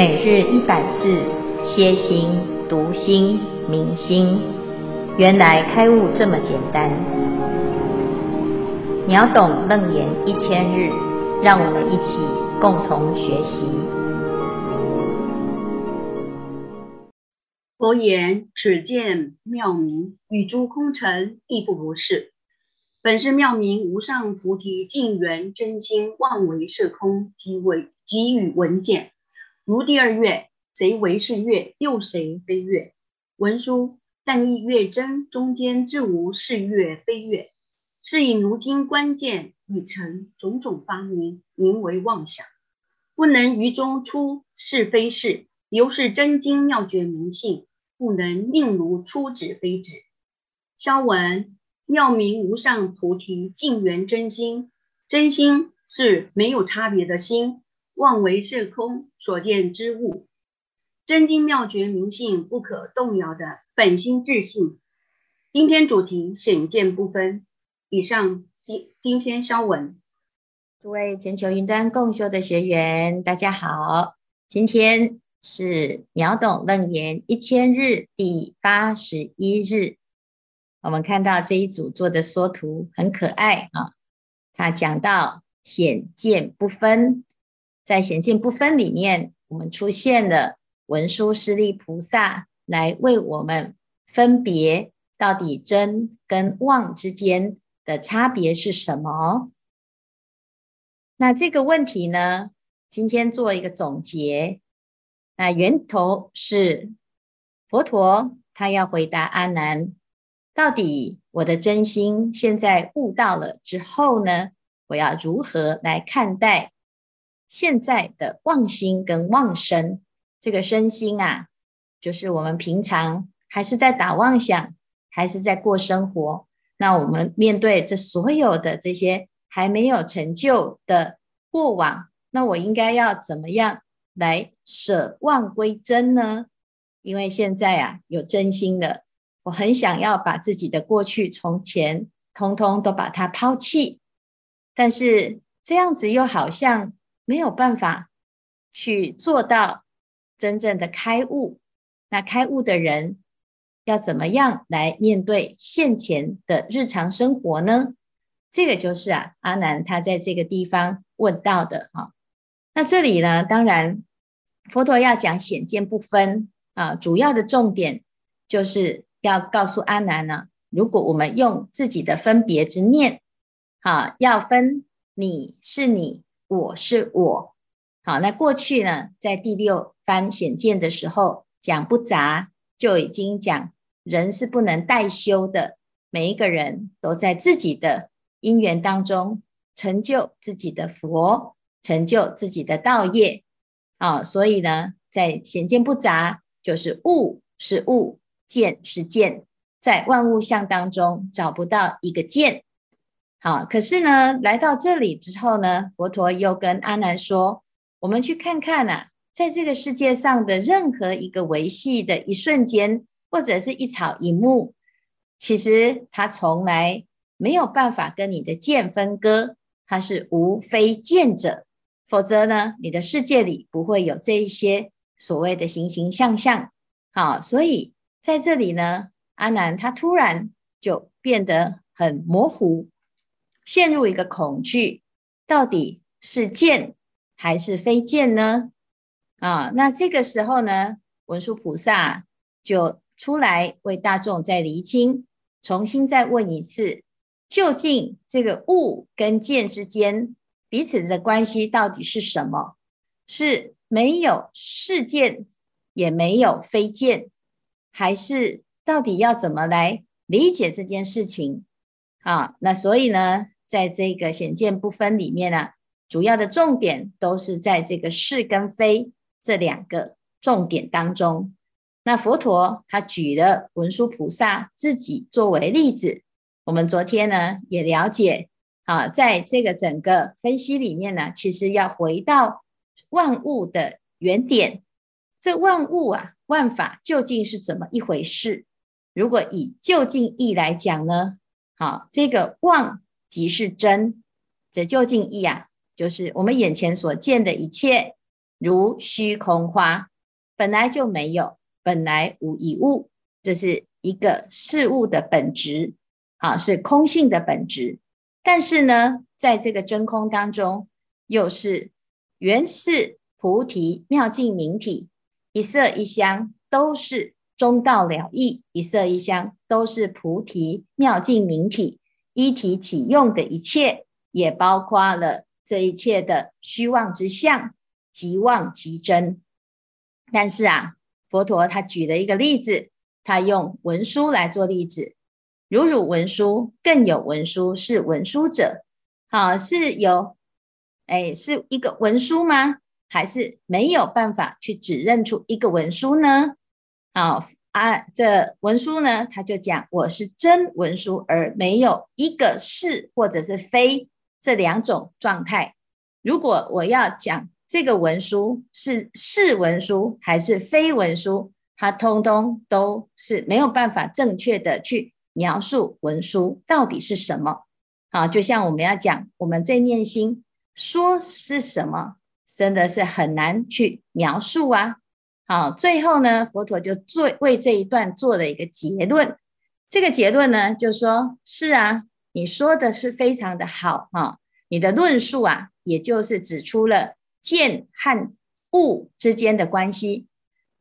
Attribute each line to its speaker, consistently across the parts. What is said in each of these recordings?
Speaker 1: 每日一百字，歇心、读心、明心，原来开悟这么简单。秒懂楞严一千日，让我们一起共同学习。
Speaker 2: 佛言：此见妙明，与诸空尘亦复如是。本是妙明无上菩提净圆真心，妄为色空，即为即与闻见。如第二月，谁为是月？又谁非月？文殊，但亦月真，中间自无是月非月。是以如今关键已成种种发明，名为妄想，不能于中出是非是。由是真经妙觉明性，不能令如出指非指。消文，妙明无上菩提净圆真心，真心是没有差别的心。妄为是空所见之物，真经妙觉明性不可动摇的本心自性。今天主题显见不分。以上今今天消文，
Speaker 1: 诸位全球云端共修的学员，大家好。今天是秒懂楞严一千日第八十一日。我们看到这一组做的缩图很可爱啊，他讲到显见不分。在显见不分里面，我们出现了文殊师利菩萨来为我们分别到底真跟妄之间的差别是什么？那这个问题呢，今天做一个总结。那源头是佛陀，他要回答阿难：到底我的真心现在悟到了之后呢，我要如何来看待？现在的妄心跟妄身，这个身心啊，就是我们平常还是在打妄想，还是在过生活。那我们面对这所有的这些还没有成就的过往，那我应该要怎么样来舍妄归真呢？因为现在啊，有真心的，我很想要把自己的过去、从前，通通都把它抛弃，但是这样子又好像。没有办法去做到真正的开悟，那开悟的人要怎么样来面对现前的日常生活呢？这个就是啊，阿难他在这个地方问到的哈。那这里呢，当然佛陀要讲显见不分啊，主要的重点就是要告诉阿难呢，如果我们用自己的分别之念，好，要分你是你。我是我，好，那过去呢，在第六番显见的时候讲不杂，就已经讲人是不能代修的，每一个人都在自己的因缘当中成就自己的佛，成就自己的道业，啊，所以呢，在显见不杂，就是物是物，见是见，在万物相当中找不到一个见。好，可是呢，来到这里之后呢，佛陀又跟阿难说：“我们去看看呐、啊，在这个世界上的任何一个维系的一瞬间，或者是一草一木，其实它从来没有办法跟你的见分割，它是无非见者，否则呢，你的世界里不会有这一些所谓的形形象象。好，所以在这里呢，阿难他突然就变得很模糊。”陷入一个恐惧，到底是见还是非见呢？啊，那这个时候呢，文殊菩萨就出来为大众再厘清，重新再问一次，究竟这个物跟见之间彼此的关系到底是什么？是没有是见，也没有非见，还是到底要怎么来理解这件事情？啊，那所以呢，在这个显见不分里面呢、主要的重点都是在这个是跟非这两个重点当中。那佛陀他举了文殊菩萨自己作为例子，我们昨天呢也了解啊，在这个整个分析里面呢，其实要回到万物的原点，这万物啊，万法究竟是怎么一回事？如果以究竟义来讲呢，好，这个妄。即是真，这究竟义啊，就是我们眼前所见的一切如虚空花，本来就没有，本来无一物，这是一个事物的本质，啊，是空性的本质。但是呢，在这个真空当中，又是原是菩提妙净明体，一色一香都是中道了义，一色一香都是菩提妙净明体，一体起用的一切，也包括了这一切的虚妄之相，即妄即真。但是啊，佛陀他举了一个例子，他用文殊来做例子。如汝文殊，更有文殊是文殊者，好，是有，哎，是一个文殊吗？还是没有办法去指认出一个文殊呢？好，啊这文殊呢，他就讲我是真文殊，而没有一个是或者是非这两种状态。如果我要讲这个文殊是是文殊还是非文殊，它通通都是没有办法正确的去。描述文殊到底是什么？啊，就像我们要讲我们在念心，说是什么，真的是很难去描述啊。好，最后呢，佛陀就做为这一段做了一个结论。这个结论呢，就说是啊，你说的是非常的好哈，你的论述啊，也就是指出了见和物之间的关系。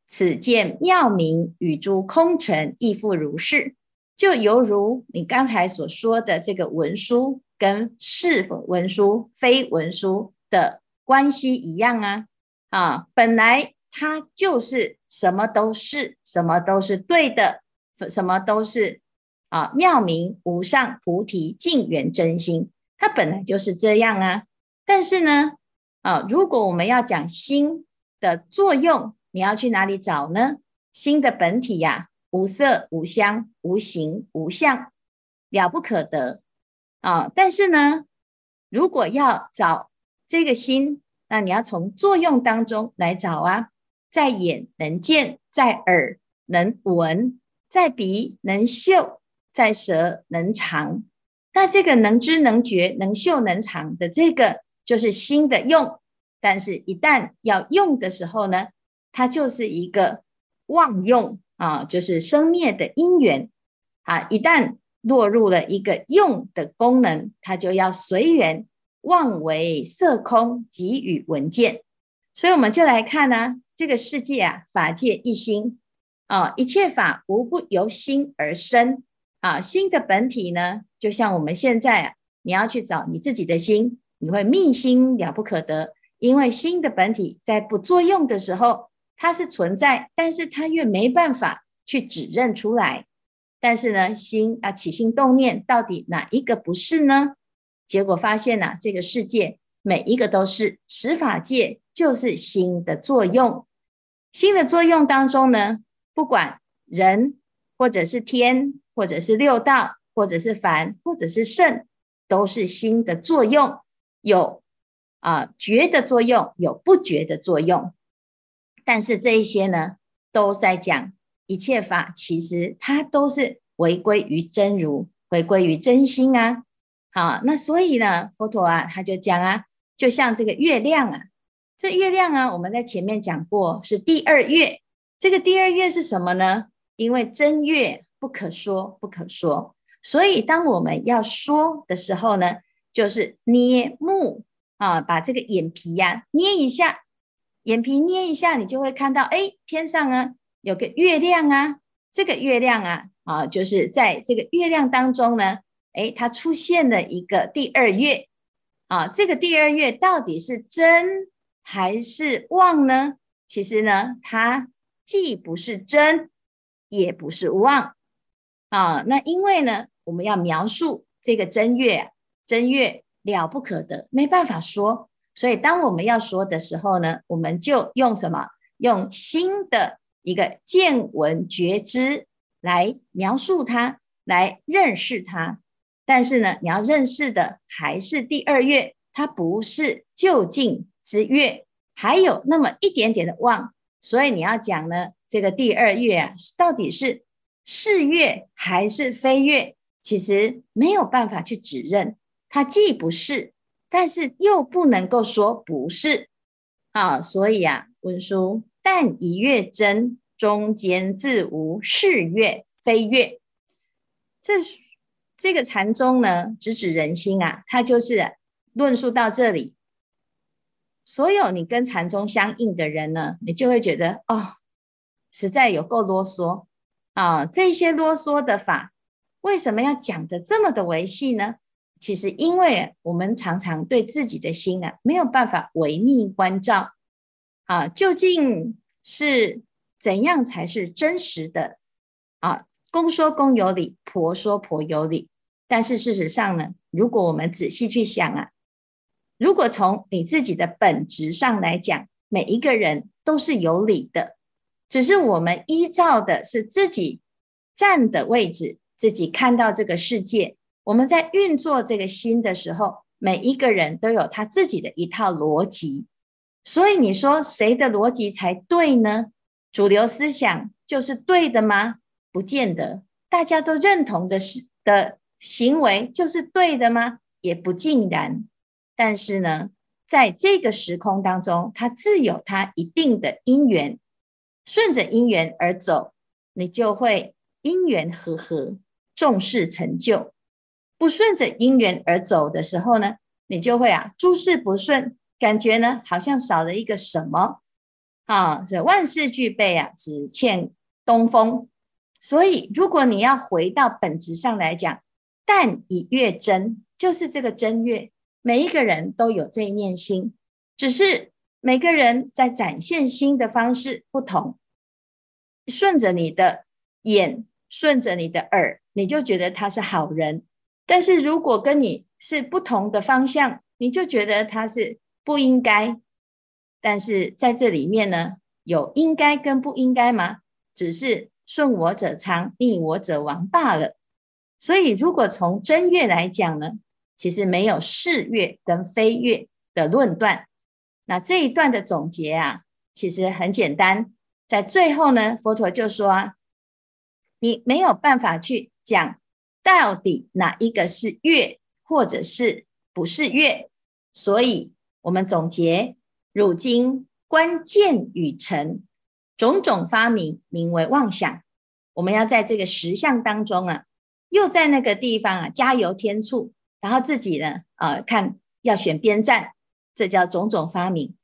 Speaker 1: 此见妙明与诸空尘亦复如是。就犹如你刚才所说的这个文书跟是否文书、非文书的关系一样啊啊，本来它就是什么都是，什么都是对的，什么都是啊妙明无上菩提净圆真心，它本来就是这样啊。但是呢啊，如果我们要讲心的作用，你要去哪里找呢？心的本体呀、无色无香无形无相，了不可得啊！但是呢，如果要找这个心，那你要从作用当中来找啊。在眼能见，在耳能闻，在鼻能嗅，在舌能尝。那这个能知能觉能嗅能尝的这个，就是心的用。但是，一旦要用的时候呢，它就是一个妄用。啊，就是生灭的因缘啊，一旦落入了一个用的功能，它就要随缘妄为色空给予闻见。所以我们就来看呢、这个世界啊，法界一心啊，一切法无不由心而生啊。心的本体呢，就像我们现在啊，你要去找你自己的心，你会觅心了不可得，因为心的本体在不作用的时候。它是存在，但是它越没办法去指认出来。但是呢，心啊起心动念，到底哪一个不是呢？结果发现呢、这个世界每一个都是十法界，就是心的作用。心的作用当中呢，不管人或者是天，或者是六道，或者是凡，或者是圣，都是心的作用。有啊觉的作用，有不觉的作用。但是这一些呢，都在讲一切法，其实它都是回归于真如，回归于真心啊。好，那所以呢，佛陀啊，他就讲啊，就像这个月亮啊，这月亮啊，我们在前面讲过是第二月，这个第二月是什么呢？因为真月不可说，不可说，所以当我们要说的时候呢，就是捏目啊，把这个眼皮呀、捏一下。眼皮捏一下，你就会看到，哎，天上啊有个月亮啊，这个月亮啊，啊，就是在这个月亮当中呢，哎，它出现了一个第二月，啊，这个第二月到底是真还是妄呢？其实呢，它既不是真，也不是妄，啊，那因为呢，我们要描述这个真月，真月了不可得，没办法说。所以，当我们要说的时候呢，我们就用什么？用新的一个见闻觉知来描述它，来认识它。但是呢，你要认识的还是第二月，它不是就近之月，还有那么一点点的旺。所以你要讲呢，这个第二月啊，到底是是月还是非月？其实没有办法去指认，它既不是。但是又不能够说不是，啊，所以啊，文殊但一月真，中间自无是月非月。这这个禅宗呢，直指人心啊，它就是论述到这里。所有你跟禅宗相应的人呢，你就会觉得哦，实在有够啰嗦啊！这些啰嗦的法，为什么要讲得这么的维系呢？其实，因为我们常常对自己的心啊，没有办法维密关照啊，究竟是怎样才是真实的啊？公说公有理，婆说婆有理。但是事实上呢，如果我们仔细去想啊，如果从你自己的本质上来讲，每一个人都是有理的，只是我们依照的是自己站的位置，自己看到这个世界。我们在运作这个心的时候，每一个人都有他自己的一套逻辑，所以你说谁的逻辑才对呢？主流思想就是对的吗？不见得。大家都认同的是的行为就是对的吗？也不尽然。但是呢，在这个时空当中，它自有它一定的因缘，顺着因缘而走，你就会因缘和合，众事成就。不顺着因缘而走的时候呢，你就会啊诸事不顺，感觉呢好像少了一个什么啊，是万事俱备啊，只欠东风。所以如果你要回到本质上来讲，但以月真，就是这个真月，每一个人都有这一念心，只是每个人在展现心的方式不同。顺着你的眼，顺着你的耳，你就觉得他是好人。但是如果跟你是不同的方向，你就觉得他是不应该。但是在这里面呢，有应该跟不应该吗？只是顺我者昌，逆我者亡罢了。所以，如果从正月来讲呢，其实没有是月跟非月的论断。那这一段的总结啊，其实很简单，在最后呢，佛陀就说，你没有办法去讲。到底哪一个是月，或者是不是月？所以我们总结：汝今关键与成种种发明，名为妄想。我们要在这个实相当中啊，又在那个地方啊加油添醋，然后自己呢，呃，看要选边站，这叫种种发明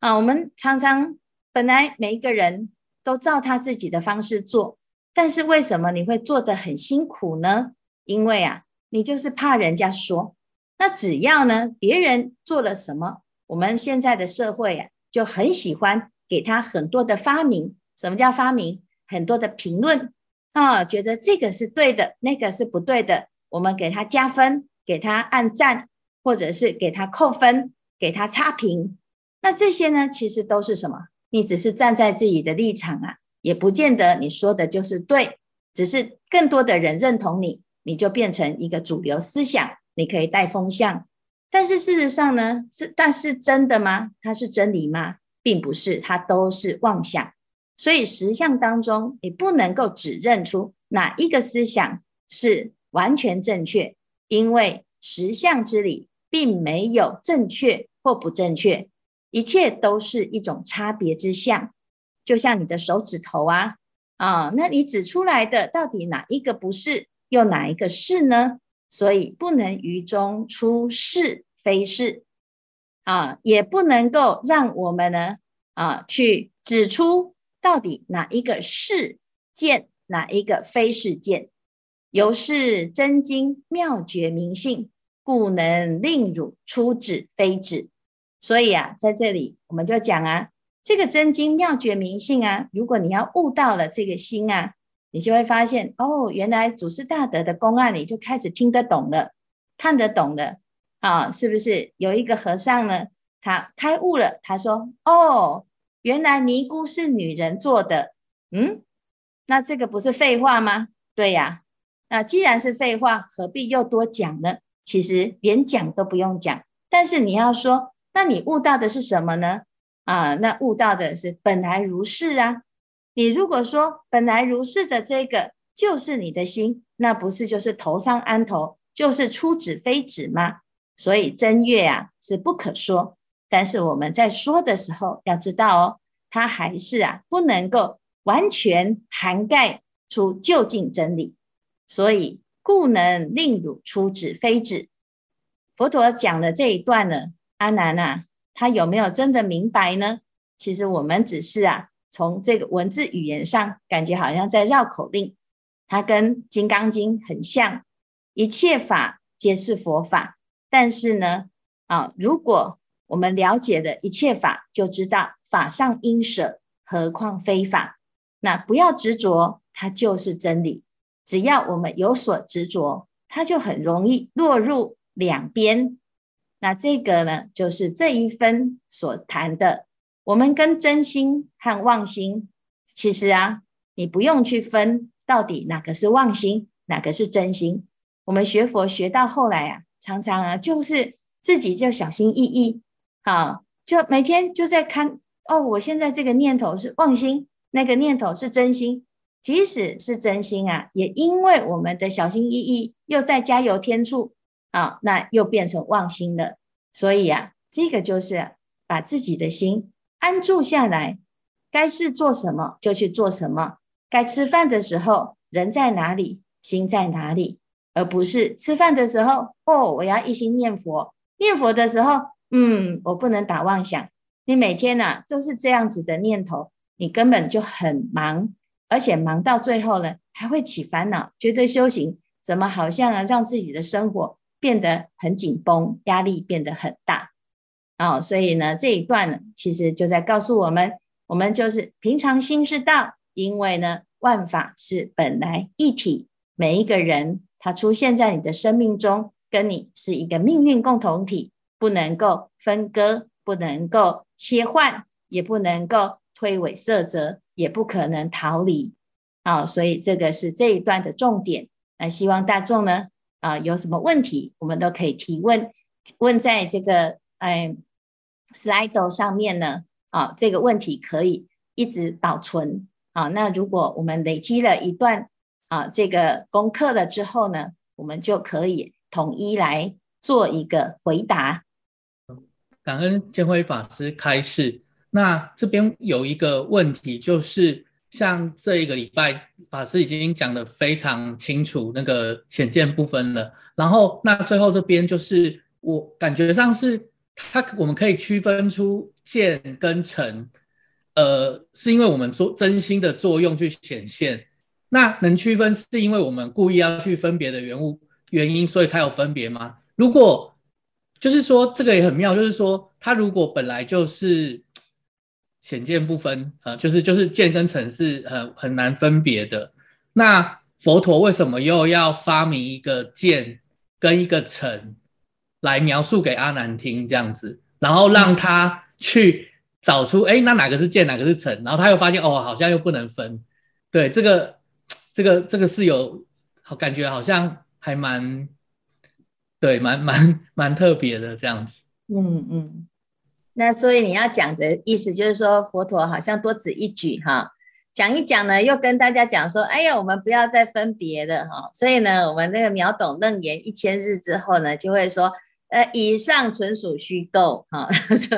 Speaker 1: 啊。我们常常本来每一个人都照他自己的方式做，但是为什么你会做得很辛苦呢？因为啊，你就是怕人家说，那只要呢，别人做了什么，我们现在的社会啊，就很喜欢给他很多的发明。什么叫发明？很多的评论啊，觉得这个是对的，那个是不对的，我们给他加分，给他按赞，或者是给他扣分，给他差评。那这些呢，其实都是什么？你只是站在自己的立场啊，也不见得你说的就是对，只是更多的人认同你。你就变成一个主流思想，你可以带风向，但是事实上呢，是但是真的吗？它是真理吗？并不是，它都是妄想。所以实相当中，你不能够只认出哪一个思想是完全正确，因为实相之理并没有正确或不正确，一切都是一种差别之相。就像你的手指头啊，啊，那你指出来的到底哪一个不是？又哪一个是呢？所以不能于中出是非是啊，也不能够让我们呢啊去指出到底哪一个是见，哪一个非是见。由是真经妙觉明性，故能令汝出止非止。所以啊，在这里我们就讲啊，这个真经妙觉明性啊，如果你要悟到了这个心啊。你就会发现，哦，原来祖师大德的公案，你就开始听得懂了，看得懂了，啊，是不是？有一个和尚呢，他开悟了，他说，哦，原来尼姑是女人做的，嗯，那这个不是废话吗？对呀，那既然是废话，何必又多讲呢？其实连讲都不用讲，但是你要说，那你悟到的是什么呢？啊，那悟到的是本来如是啊。你如果说本来如是的这个就是你的心，那不是就是头上安头，就是出指非指吗？所以真月啊是不可说，但是我们在说的时候要知道哦，它还是啊不能够完全涵盖出究竟真理，所以故能令汝出纸非纸。佛陀讲的这一段呢，阿难啊，他有没有真的明白呢？其实我们只是啊，从这个文字语言上，感觉好像在绕口令。它跟《金刚经》很像，一切法皆是佛法。但是呢，啊，如果我们了解了一切法，就知道法上应舍，何况非法。那不要执着，它就是真理。只要我们有所执着，它就很容易落入两边。那这个呢，就是这一分所谈的。我们跟真心和妄心，其实啊，你不用去分到底哪个是妄心，哪个是真心。我们学佛学到后来啊，常常啊，就是自己就小心翼翼。好，就每天就在看哦，我现在这个念头是妄心，那个念头是真心。即使是真心啊，也因为我们的小心翼翼，又再加油添醋啊，那又变成妄心了。所以啊，这个就是把自己的心安住下来，该是做什么就去做什么，该吃饭的时候人在哪里，心在哪里，而不是吃饭的时候哦，我要一心念佛，念佛的时候。嗯，我不能打妄想。你每天呢、啊、都是这样子的念头，你根本就很忙，而且忙到最后呢，还会起烦恼，觉得修行怎么好像啊，让自己的生活变得很紧绷，压力变得很大。哦，所以呢，这一段呢，其实就在告诉我们，我们就是平常心是道，因为呢，万法是本来一体，每一个人他出现在你的生命中，跟你是一个命运共同体。不能够分割，不能够切换，也不能够推诿设责，也不可能逃离。啊，所以这个是这一段的重点。那希望大众呢，啊，有什么问题，我们都可以提问，问在这个哎 Slido 上面呢。啊，这个问题可以一直保存。啊，那如果我们累积了一段啊这个功课了之后呢，我们就可以统一来做一个回答。
Speaker 3: 感恩见辉法师开示。那这边有一个问题，就是像这一个礼拜，法师已经讲得非常清楚那个显见部分了。然后，那最后这边就是我感觉上是它，我们可以区分出见跟成，呃，是因为我们做真心的作用去显现。那能区分是因为我们故意要去分别的原物原因，所以才有分别吗？如果就是说，这个也很妙。就是说，它如果本来就是显见不分，呃，就是就是见跟尘是很很难分别的。那佛陀为什么又要发明一个见跟一个尘来描述给阿难听这样子，然后让他去找出，哎，那哪个是见，哪个是尘？然后他又发现，哦，好像又不能分。对，这个这个这个是有好感觉，好像还蛮。对，蛮蛮蛮特别的这样子。
Speaker 1: 嗯嗯，那所以你要讲的意思就是说，佛陀好像多此一举哈，讲一讲呢，又跟大家讲说，哎呀，我们不要再分别的哈。所以呢，我们那个秒懂楞严一千日之后呢，就会说，呃，以上纯属虚构哈。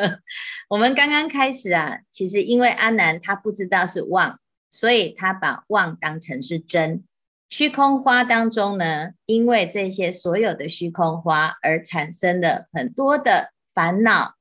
Speaker 1: 我们刚刚开始啊，其实因为阿难他不知道是妄，所以他把妄当成是真。虚空花当中呢，因为这些所有的虚空花而产生了很多的烦恼。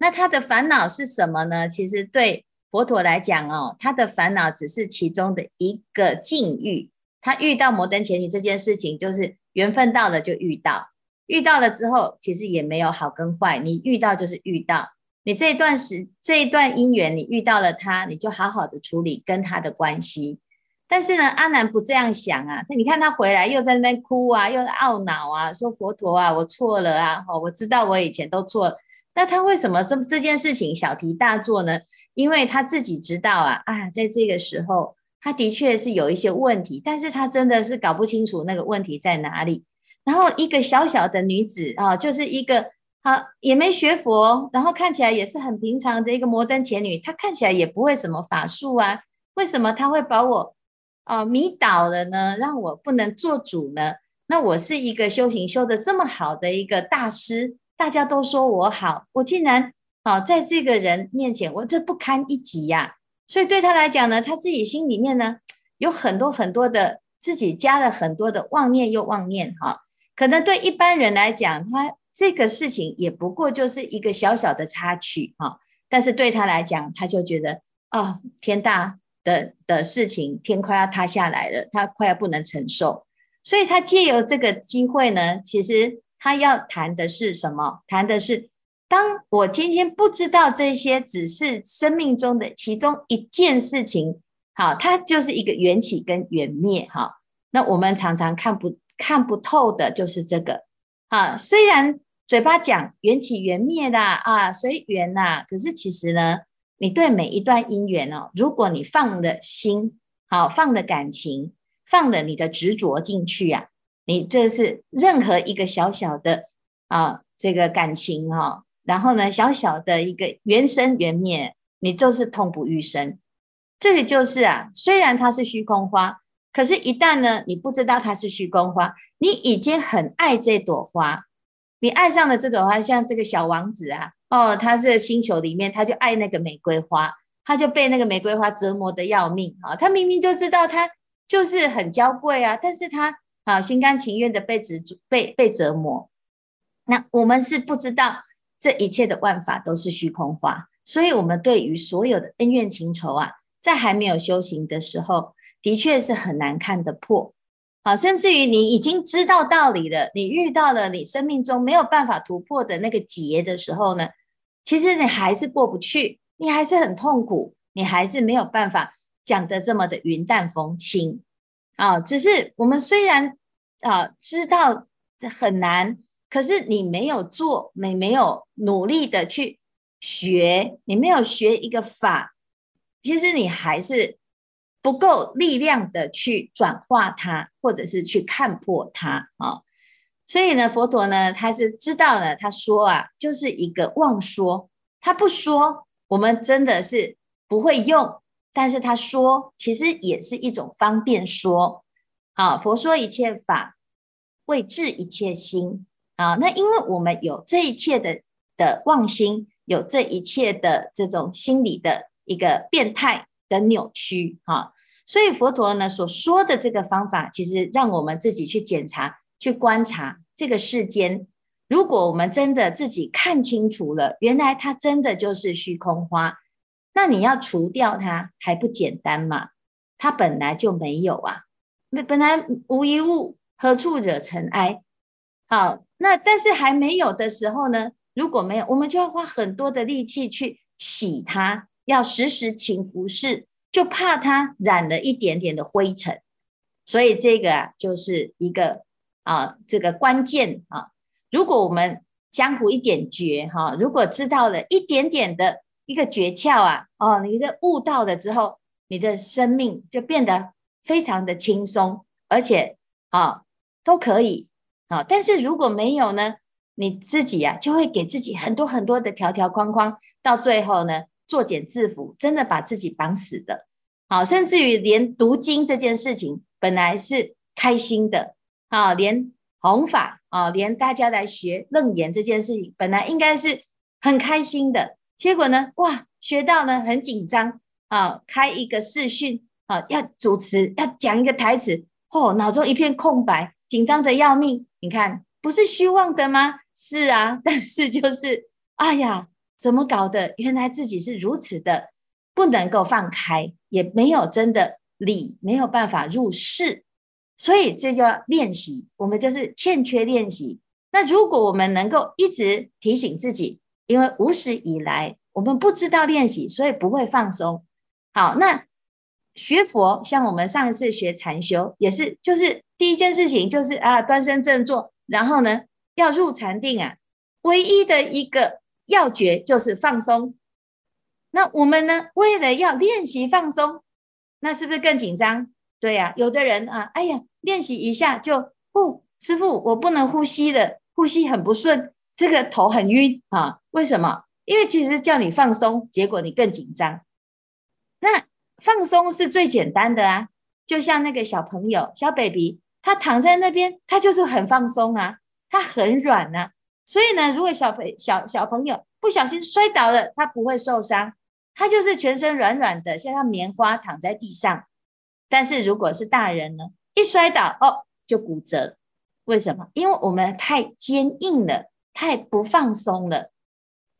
Speaker 1: 那他的烦恼是什么呢？其实对佛陀来讲哦，他的烦恼只是其中的一个境遇。他遇到摩登伽女这件事情，就是缘分到了就遇到，遇到了之后，其实也没有好跟坏。你遇到就是遇到，你这一段时这一段因缘，你遇到了他，你就好好的处理跟他的关系。但是呢，阿难不这样想啊。你看他回来又在那边哭啊，又懊恼啊，说佛陀啊，我错了啊。哦，我知道我以前都错了。那他为什么这这件事情小题大做呢？因为他自己知道啊，啊，在这个时候，他的确是有一些问题，但是他真的是搞不清楚那个问题在哪里。然后一个小小的女子啊，就是一个啊，也没学佛，然后看起来也是很平常的一个摩登伽女，她看起来也不会什么法术啊，为什么她会把我？啊，迷倒了呢，让我不能做主呢。那我是一个修行修得这么好的一个大师，大家都说我好，我竟然好，在这个人面前，我这不堪一击呀。所以对他来讲呢，他自己心里面呢，有很多很多的自己加了很多的妄念又妄念哈。可能对一般人来讲，他这个事情也不过就是一个小小的插曲哈。但是对他来讲，他就觉得哦，天大的的事情，天快要塌下来了，他快要不能承受。所以他借由这个机会呢，其实他要谈的是什么？谈的是。当我今天不知道这些，只是生命中的其中一件事情，好，它就是一个缘起跟缘灭，哈。那我们常常看不看不透的，就是这个，啊，虽然嘴巴讲缘起缘灭的啊，随缘呐，可是其实呢，你对每一段因缘哦，如果你放的心，好，放的感情，放的你的执着进去呀，你这是任何一个小小的啊，这个感情哈。然后呢，小小的一个缘生缘灭，你就是痛不欲生。这个就是啊，虽然它是虚空花，可是，一旦呢，你不知道它是虚空花，你已经很爱这朵花，你爱上了这朵花，像这个小王子啊，哦，他是星球里面，他就爱那个玫瑰花，他就被那个玫瑰花折磨得要命啊。他明明就知道他就是很娇贵啊，但是他啊，心甘情愿的被执被被折磨。那我们是不知道。这一切的万法都是虚空化，所以，我们对于所有的恩怨情仇啊，在还没有修行的时候，的确是很难看得破。好，甚至于你已经知道道理了，你遇到了你生命中没有办法突破的那个结的时候呢，其实你还是过不去，你还是很痛苦，你还是没有办法讲得这么的云淡风轻。啊，只是我们虽然啊知道很难。可是你没有做，你没有努力的去学，你没有学一个法，其实你还是不够力量的去转化它，或者是去看破它啊。所以呢，佛陀呢，他是知道呢，他说啊，就是一个妄说，他不说，我们真的是不会用，但是他说，其实也是一种方便说。啊，佛说一切法，为治一切心。啊，那因为我们有这一切的的妄心，有这一切的这种心理的一个变态的扭曲，哈，所以佛陀呢所说的这个方法，其实让我们自己去检查、去观察这个世间。如果我们真的自己看清楚了，原来它真的就是虚空花，那你要除掉它还不简单吗？它本来就没有啊，本来无一物，何处惹尘埃？好。那但是还没有的时候呢？如果没有，我们就要花很多的力气去洗它，要时时勤拂拭，就怕它染了一点点的灰尘。所以这个啊，就是一个啊，这个关键啊。如果我们江湖一点诀哈，如果知道了一点点的一个诀窍啊，哦，你的悟到了之后，你的生命就变得非常的轻松，而且啊，都可以。啊，但是如果没有呢，你自己、啊、就会给自己很多很多的条条框框，到最后呢，作茧自缚，真的把自己绑死的。好，甚至于连读经这件事情本来是开心的，啊，连弘法啊，连大家来学楞严这件事情本来应该是很开心的，结果呢，哇，学到呢很紧张啊，开一个视讯啊，要主持要讲一个台词，哦，脑中一片空白，紧张得要命。你看，不是虚妄的吗？是啊，但是就是，哎 呀，怎么搞的？原来自己是如此的不能够放开，也没有真的理，没有办法入世，所以这就要练习。我们就是欠缺练习。那如果我们能够一直提醒自己，因为无始以来我们不知道练习，所以不会放松。好，那学佛，像我们上一次学禅修，也是就是。第一件事情就是啊，端身正坐，然后呢，要入禅定啊。唯一的一个要诀就是放松。那我们呢，为了要练习放松，那是不是更紧张？对呀、有的人啊，哎呀，练习一下就，哦，师傅，我不能呼吸了，呼吸很不顺，这个头很晕啊。为什么？因为其实叫你放松，结果你更紧张。那放松是最简单的啊，就像那个小朋友，小 baby。他躺在那边，他就是很放松啊，他很软呐、啊，所以呢，如果小朋小小朋友不小心摔倒了，他不会受伤，他就是全身软软的，像像棉花躺在地上。但是如果是大人呢，一摔倒哦，就骨折。为什么？因为我们太坚硬了，太不放松了。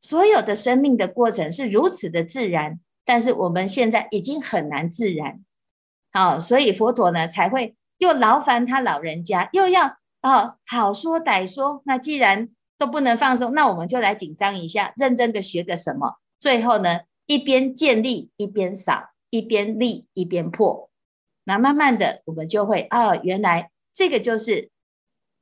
Speaker 1: 所有的生命的过程是如此的自然，但是我们现在已经很难自然。好，所以佛陀呢才会又劳烦他老人家，又要哦好说歹说。那既然都不能放松，那我们就来紧张一下，认真的学个什么。最后呢，一边建立一边扫，一边立一边破。那慢慢的，我们就会哦，原来这个就是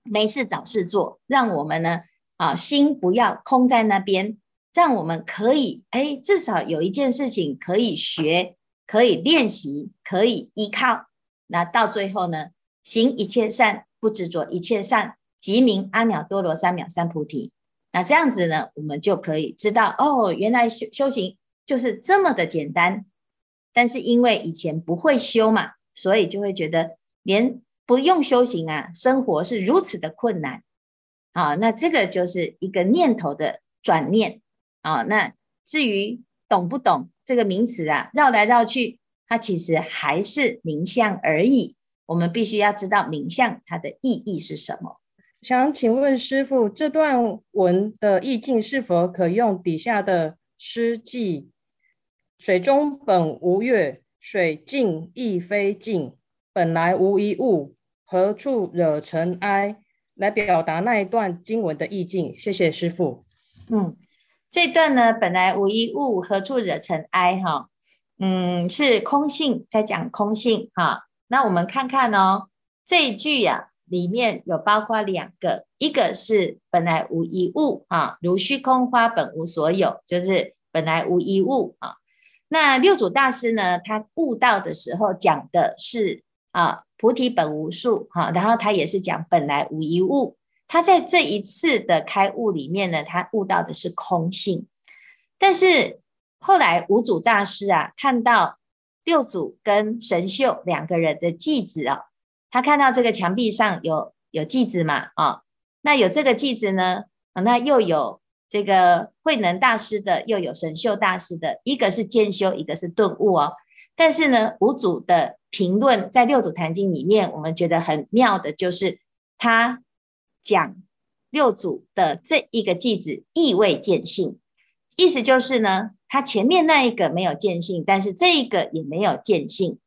Speaker 1: 没事找事做，让我们呢啊心不要空在那边。让我们可以哎，至少有一件事情可以学，可以练习，可以依靠。那到最后呢，行一切善，不执着一切善，即名阿耨多罗三藐三菩提。那这样子呢，我们就可以知道哦，原来修修行就是这么的简单。但是因为以前不会修嘛，所以就会觉得连不用修行啊，生活是如此的困难。好，那这个就是一个念头的转念。啊、那至于懂不懂这个名词啊，绕来绕去，它其实还是名相而已。我们必须要知道名相它的意义是什么。
Speaker 4: 想请问师傅，这段文的意境是否可用底下的诗偈“水中本无月，水静亦非静，本来无一物，何处惹尘埃”来表达那一段经文的意境？谢谢师父。
Speaker 1: 嗯。这段呢，本来无一物，何处惹尘埃？哈，嗯，是空性，在讲空性哈。那我们看看哦，这一句呀、啊，里面有包括两个，一个是本来无一物啊，如虚空花本无所有，就是本来无一物啊。那六祖大师呢，他悟道的时候讲的是啊，菩提本无树哈，然后他也是讲本来无一物。他在这一次的开悟里面呢，他悟到的是空性，但是后来五祖大师啊，看到六祖跟神秀两个人的偈子啊，他看到这个墙壁上有有偈子嘛，啊，那有这个偈子呢，那又有这个慧能大师的，又有神秀大师的，一个是渐修，一个是顿悟哦。但是呢，五祖的评论在六祖坛经里面，我们觉得很妙的就是他。讲六祖的这一个偈子亦未见性，意思就是呢，他前面那一个没有见性，但是这一个也没有见性。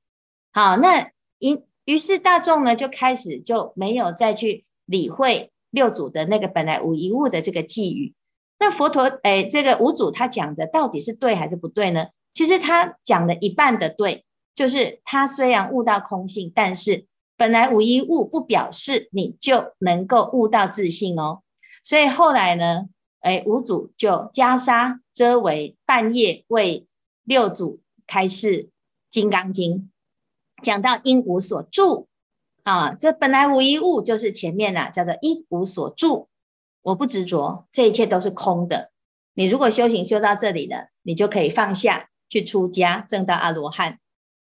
Speaker 1: 好，那于于是大众呢就开始就没有再去理会六祖的那个本来无一物的这个寄语。那佛陀哎，这个五祖他讲的到底是对还是不对呢？其实他讲了一半的对，就是他虽然悟到空性，但是。本来无一物，不表示你就能够悟到自性哦。所以后来呢，哎，五祖就袈裟遮围，半夜为六祖开示《金刚经》，讲到应无所住啊，这本来无一物，就是前面呢、叫做应无所住，我不执着，这一切都是空的。你如果修行修到这里了，你就可以放下去出家，证到阿罗汉，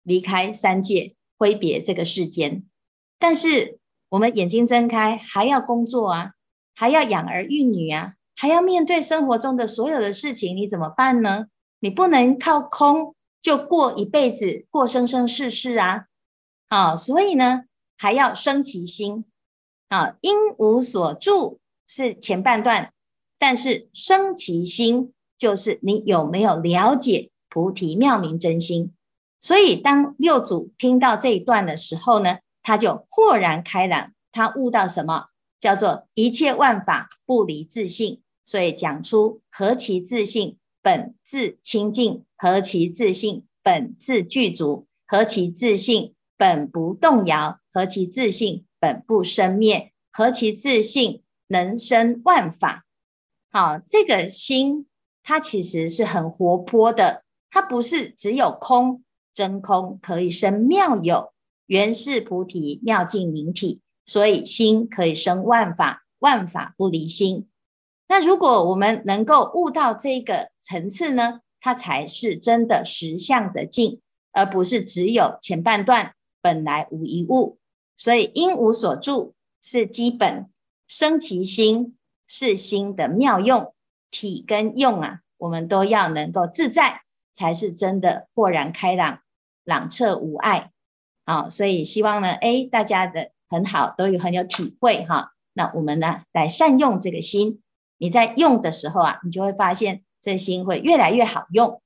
Speaker 1: 离开三界，挥别这个世间。但是我们眼睛睁开，还要工作啊，还要养儿育女啊，还要面对生活中的所有的事情，你怎么办呢？你不能靠空就过一辈子，过生生世世啊！啊，所以呢，还要生其心啊，应无所住是前半段，但是生其心就是你有没有了解菩提妙明真心。所以当六祖听到这一段的时候呢，他就豁然开朗，他悟到什么叫做一切万法不离自性，所以讲出何其自性本自清净，何其自性本自具足，何其自性本不动摇，何其自性本不生灭，何其自性能生万法。好，这个心它其实是很活泼的，它不是只有空，真空可以生妙有。原是菩提妙净明体，所以心可以生万法，万法不离心。那如果我们能够悟到这个层次呢，它才是真的实相的净，而不是只有前半段本来无一物。所以应无所住是基本，生其心是心的妙用，体跟用啊，我们都要能够自在，才是真的豁然开朗、朗彻无碍。好，所以希望呢，哎，大家的很好，都有很有体会哈。那我们呢，来善用这个心。你在用的时候啊，你就会发现这心会越来越好用。